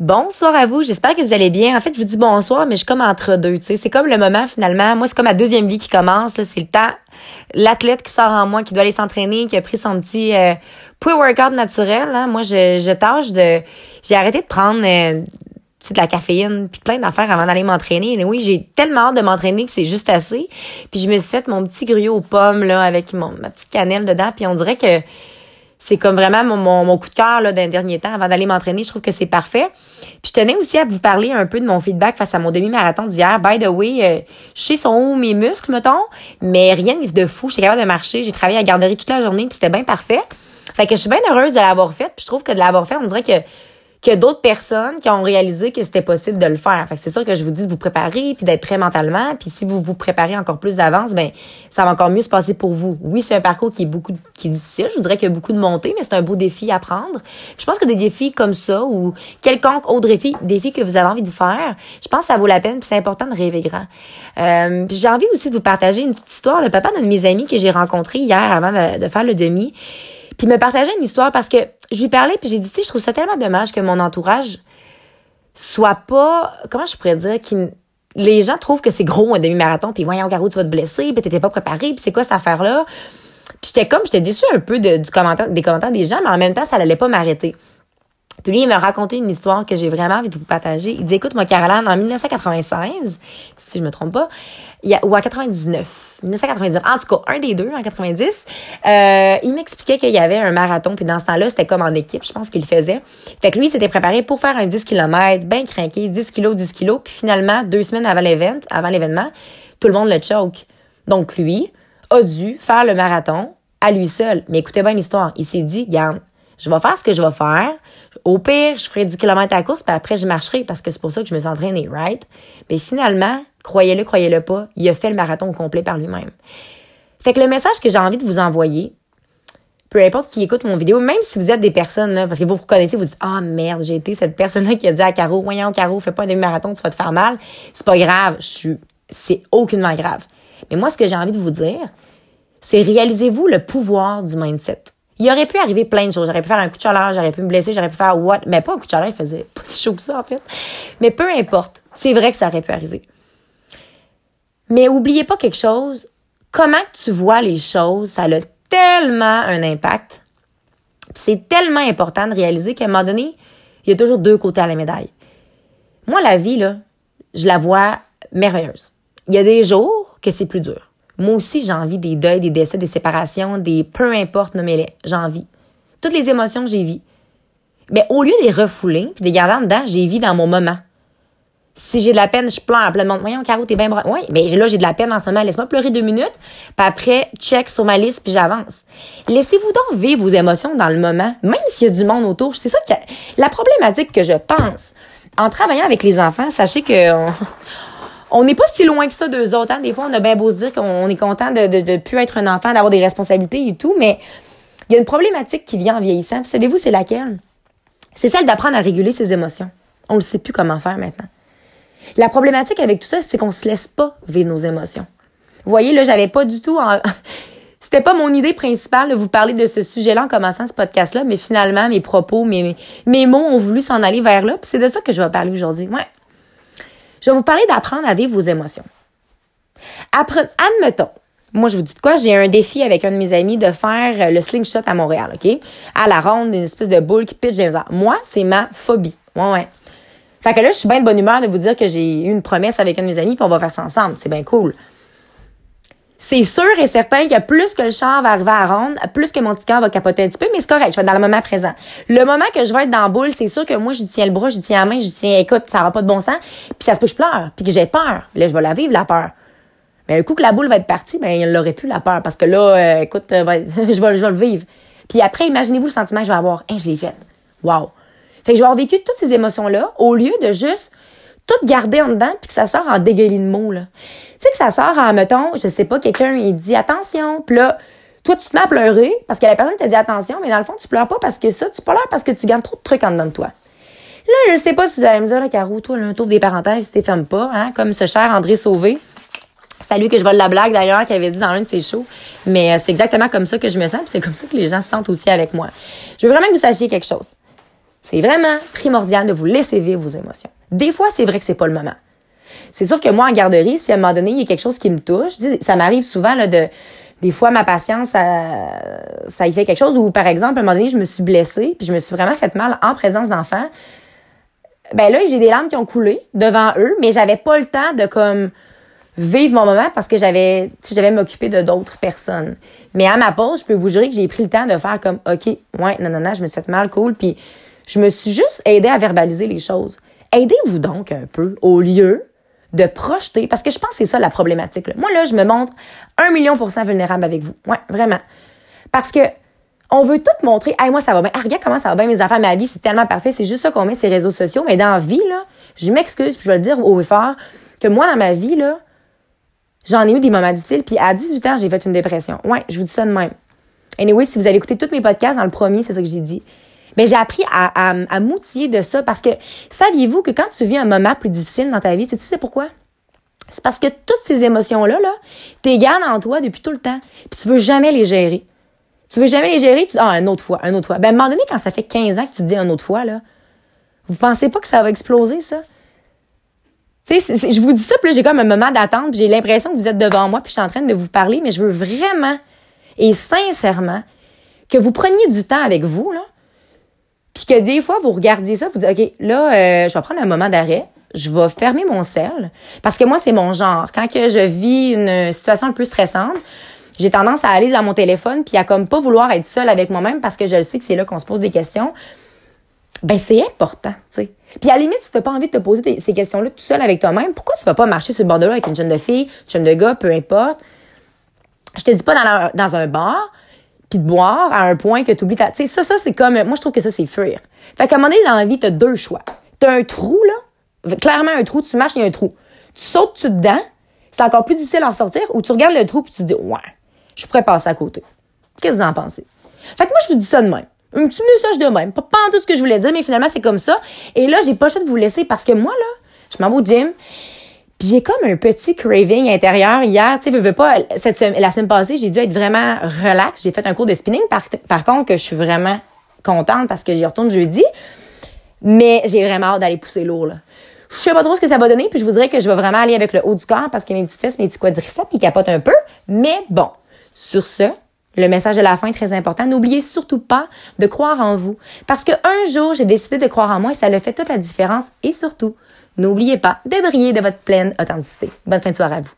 Bonsoir à vous, j'espère que vous allez bien. En fait, je vous dis bonsoir, mais je suis comme entre deux, tu sais. C'est comme le moment, finalement. Moi, c'est comme ma deuxième vie qui commence, là. C'est le temps. L'athlète qui sort en moi, qui doit aller s'entraîner, qui a pris son petit euh, pre-workout naturel, hein. Moi, je, je tâche de... J'ai arrêté de prendre... Euh, de la caféine puis plein d'affaires avant d'aller m'entraîner. Et oui, j'ai tellement hâte de m'entraîner que c'est juste assez. Puis je me suis fait mon petit gruyot aux pommes là avec mon ma petite cannelle dedans puis on dirait que c'est comme vraiment mon, mon, coup de cœur là d'un dernier temps avant d'aller m'entraîner. Je trouve que c'est parfait. Puis je tenais aussi à vous parler un peu de mon feedback face à mon demi-marathon d'hier. By the way, euh, je sais son où mes muscles, mettons, mais rien de fou. J'étais capable de marcher. J'ai travaillé à la garderie toute la journée, puis c'était bien parfait. Fait que je suis bien heureuse de l'avoir fait. Puis je trouve que de l'avoir fait, on dirait que a d'autres personnes qui ont réalisé que c'était possible de le faire. Fait c'est sûr que je vous dis de vous préparer puis d'être prêt mentalement. Puis si vous vous préparez encore plus d'avance, ben ça va encore mieux se passer pour vous. Oui, c'est un parcours qui est beaucoup qui est difficile. Je voudrais qu'il y a beaucoup de montées, mais c'est un beau défi à prendre. je pense que des défis comme ça ou quelconque autre défi, défi que vous avez envie de faire, je pense que ça vaut la peine. c'est important de rêver grand. Euh, j'ai envie aussi de vous partager une petite histoire. Le papa d'un de mes amis que j'ai rencontré hier avant de faire le demi. Puis me partageait une histoire parce que je lui parlais puis j'ai dit, tu sais, je trouve ça tellement dommage que mon entourage soit pas, comment je pourrais dire, qui les gens trouvent que c'est gros un demi-marathon puis voyons Garou tu vas te blesser puis t'étais pas préparé puis c'est quoi cette affaire là puis j'étais comme j'étais déçue un peu du commentaire des commentaires des gens mais en même temps ça allait pas m'arrêter puis lui, il m'a raconté une histoire que j'ai vraiment envie de vous partager. Il dit, écoute, moi, Caroline, en 1996, si je me trompe pas, il a, ou en 99, 1999, en tout cas, un des deux, en 90, euh, il m'expliquait qu'il y avait un marathon, puis dans ce temps-là, c'était comme en équipe, je pense qu'il le faisait. Fait que lui, il s'était préparé pour faire un 10 km, bien craqué, 10 kilos, 10 kilos, puis finalement, deux semaines avant l'événement, avant l'événement, tout le monde le choke. Donc lui a dû faire le marathon à lui seul. Mais écoutez bien l'histoire. Il s'est dit, garde, je vais faire ce que je vais faire. Au pire, je ferai 10 km à course, puis après, je marcherai parce que c'est pour ça que je me suis entraînée, right? Mais finalement, croyez-le, croyez-le pas, il a fait le marathon complet par lui-même. Fait que le message que j'ai envie de vous envoyer, peu importe qui écoute mon vidéo, même si vous êtes des personnes, là, parce que vous vous reconnaissez, vous dites, ah merde, j'ai été cette personne-là qui a dit à Caro, voyons, Caro, fais pas un demi-marathon, tu vas te faire mal. C'est pas grave, je suis, c'est aucunement grave. Mais moi, ce que j'ai envie de vous dire, c'est réalisez-vous le pouvoir du mindset. Il aurait pu arriver plein de choses. J'aurais pu faire un coup de chaleur, j'aurais pu me blesser, j'aurais pu faire what. Mais pas un coup de chaleur, il faisait pas si chaud que ça, en fait. Mais peu importe. C'est vrai que ça aurait pu arriver. Mais oubliez pas quelque chose. Comment tu vois les choses, ça a tellement un impact. C'est tellement important de réaliser qu'à un moment donné, il y a toujours deux côtés à la médaille. Moi, la vie, là, je la vois merveilleuse. Il y a des jours que c'est plus dur. Moi aussi, j'ai envie des deuils, des décès, des séparations, des peu importe, nommez-les. J'ai envie. Toutes les émotions, j'ai vie. Mais au lieu de les refouler puis de les garder en dedans, j'ai vie dans mon moment. Si j'ai de la peine, je pleure. Plein de monde, voyons, Caro, t'es bien bras. Oui, mais là, j'ai de la peine en ce moment. Laisse-moi pleurer deux minutes. Puis après, check sur ma liste, puis j'avance. Laissez-vous donc vivre vos émotions dans le moment, même s'il y a du monde autour. C'est ça que la problématique que je pense. En travaillant avec les enfants, sachez que n'est pas si loin que ça d'eux autres. Hein. Des fois, on a bien beau se dire qu'on est content de, de, de plus être un enfant, d'avoir des responsabilités et tout, mais il y a une problématique qui vient en vieillissant. Savez-vous, c'est laquelle? C'est celle d'apprendre à réguler ses émotions. On ne sait plus comment faire maintenant. La problématique avec tout ça, c'est qu'on se laisse pas vivre nos émotions. Vous voyez, là, j'avais pas du tout... En... C'était pas mon idée principale de vous parler de ce sujet-là en commençant ce podcast-là, mais finalement, mes propos, mes, mes mots ont voulu s'en aller vers là. Puis c'est de ça que je vais parler aujourd'hui. Ouais. Je vais vous parler d'apprendre à vivre vos émotions. Admettons, moi, je vous dis de quoi? J'ai un défi avec un de mes amis de faire le slingshot à Montréal, OK? À la ronde, une espèce de boule qui pitch des airs. Moi, c'est ma phobie. Ouais, ouais. Fait que là, je suis bien de bonne humeur de vous dire que j'ai eu une promesse avec un de mes amis, puis on va faire ça ensemble. C'est bien cool c'est sûr et certain que plus que le char va arriver à ronde, plus que mon petit cœur va capoter un petit peu, mais c'est correct, je vais être dans le moment présent. Le moment que je vais être dans la boule, c'est sûr que moi, j'y tiens le bras, j'y tiens la main, j'y tiens, écoute, ça va pas de bon sens, puis ça se peut que je pleure, puis que j'ai peur. Là, je vais la vivre, la peur. Mais un coup que la boule va être partie, ben, il l'aurait plus, la peur, parce que là, euh, écoute, euh, je, vais, je vais le vivre. Puis après, imaginez-vous le sentiment que je vais avoir. Hein, je l'ai fait. Wow. Fait que je vais avoir vécu toutes ces émotions-là, au lieu de juste tout garder en dedans puis que ça sort en dégueulis de mots là. Tu sais que ça sort en mettons, je sais pas, quelqu'un il dit attention, puis là toi tu te mets à pleurer parce que la personne t'a dit attention, mais dans le fond tu pleures pas parce que ça, tu pleures parce que tu gardes trop de trucs en dedans de toi. Là, je sais pas si vous allez me dire, là, Caro, toi, là, des parenthèses, tu fermes pas, hein, comme ce cher André Sauvé. C'est à lui que je vole la blague d'ailleurs, qui avait dit dans un de ses shows. Mais euh, c'est exactement comme ça que je me sens, c'est comme ça que les gens se sentent aussi avec moi. Je veux vraiment que vous sachiez quelque chose C'est vraiment primordial de vous laisser vivre vos émotions. Des fois, c'est vrai que c'est pas le moment. C'est sûr que moi, en garderie, si à un moment donné, il y a quelque chose qui me touche, ça m'arrive souvent là, de des fois ma patience ça, ça y fait quelque chose ou par exemple à un moment donné je me suis blessée puis je me suis vraiment fait mal en présence d'enfants. Ben là j'ai des larmes qui ont coulé devant eux mais j'avais pas le temps de comme vivre mon moment parce que j'avais je devais m'occuper de d'autres personnes. Mais à ma pause je peux vous jurer que j'ai pris le temps de faire comme ok ouais non non non je me suis fait mal cool puis je me suis juste aidée à verbaliser les choses aidez-vous donc un peu au lieu de projeter, parce que je pense que c'est ça la problématique. Moi, là, je me montre un million pour cent vulnérable avec vous. Ouais, vraiment. Parce que on veut tout montrer. Hey, moi, ça va bien. Ah, regarde comment ça va bien, mes affaires, ma vie, c'est tellement parfait. C'est juste ça qu'on met sur les réseaux sociaux. Mais dans la vie, je m'excuse, puis je vais dire au fort, que moi, dans ma vie, j'en ai eu des moments difficiles. Puis à 18 ans, j'ai fait une dépression. Ouais, je vous dis ça de même. Anyway, si vous avez écouté tous mes podcasts, dans le premier, c'est ça que j'ai dit. Mais j'ai appris à, à, à m'outiller de ça parce que saviez-vous que quand tu vis un moment plus difficile dans ta vie, tu sais pourquoi? C'est parce que toutes ces émotions-là, là, t'es en toi depuis tout le temps. Puis tu veux jamais les gérer. Tu veux jamais les gérer, tu dis, ah, une autre fois, une autre fois. Ben, à un moment donné, quand ça fait 15 ans que tu te dis une autre fois, là, vous pensez pas que ça va exploser, ça? Tu sais, je vous dis ça, puis j'ai comme un moment d'attente, j'ai l'impression que vous êtes devant moi, puis je suis en train de vous parler, mais je veux vraiment et sincèrement que vous preniez du temps avec vous, là, puis que des fois, vous regardiez ça, vous dites, OK, là, euh, je vais prendre un moment d'arrêt, je vais fermer mon sel, parce que moi, c'est mon genre. Quand que je vis une situation un peu stressante, j'ai tendance à aller dans mon téléphone puis à comme pas vouloir être seule avec moi-même parce que je le sais que c'est là qu'on se pose des questions. Ben c'est important, tu sais. Puis à la limite, si t'as pas envie de te poser ces questions-là tout seul avec toi-même, pourquoi tu vas pas marcher sur le bord de l'eau avec une jeune de fille, une jeune de gars, peu importe? Je te dis pas dans, dans un bar, puis de boire à un point que tu oublies ta... Tu sais, ça, ça, c'est comme... Moi, je trouve que ça, c'est fuir. Fait qu'à un moment donné, dans la vie, t'as deux choix. T'as un trou, là. Clairement, un trou. Tu marches, il y a un trou. Tu sautes tu dedans. C'est encore plus difficile à en sortir. Ou tu regardes le trou puis tu te dis, ouais, je pourrais passer à côté. Qu'est-ce que vous en pensez? Fait que moi, je vous dis ça de même. Un petit message de même. Pas, pas en tout ce que je voulais dire, mais finalement, c'est comme ça. Et là, j'ai pas le choix de vous laisser parce que moi, là, je m'en vais au gym. J'ai comme un petit craving intérieur hier, tu sais, veux, pas cette la semaine passée, j'ai dû être vraiment relax, j'ai fait un cours de spinning par, par contre que je suis vraiment contente parce que j'y retourne jeudi. Mais j'ai vraiment hâte d'aller pousser lourd là. Je sais pas trop ce que ça va donner, puis je voudrais que je vais vraiment aller avec le haut du corps parce que mes petites fesses, mes petits quadriceps, ils capotent un peu. Mais bon, sur ce, le message de la fin est très important. N'oubliez surtout pas de croire en vous. Parce que un jour, j'ai décidé de croire en moi et ça le fait toute la différence. Et surtout, N'oubliez pas de briller de votre pleine authenticité. Bonne fin de soirée à vous.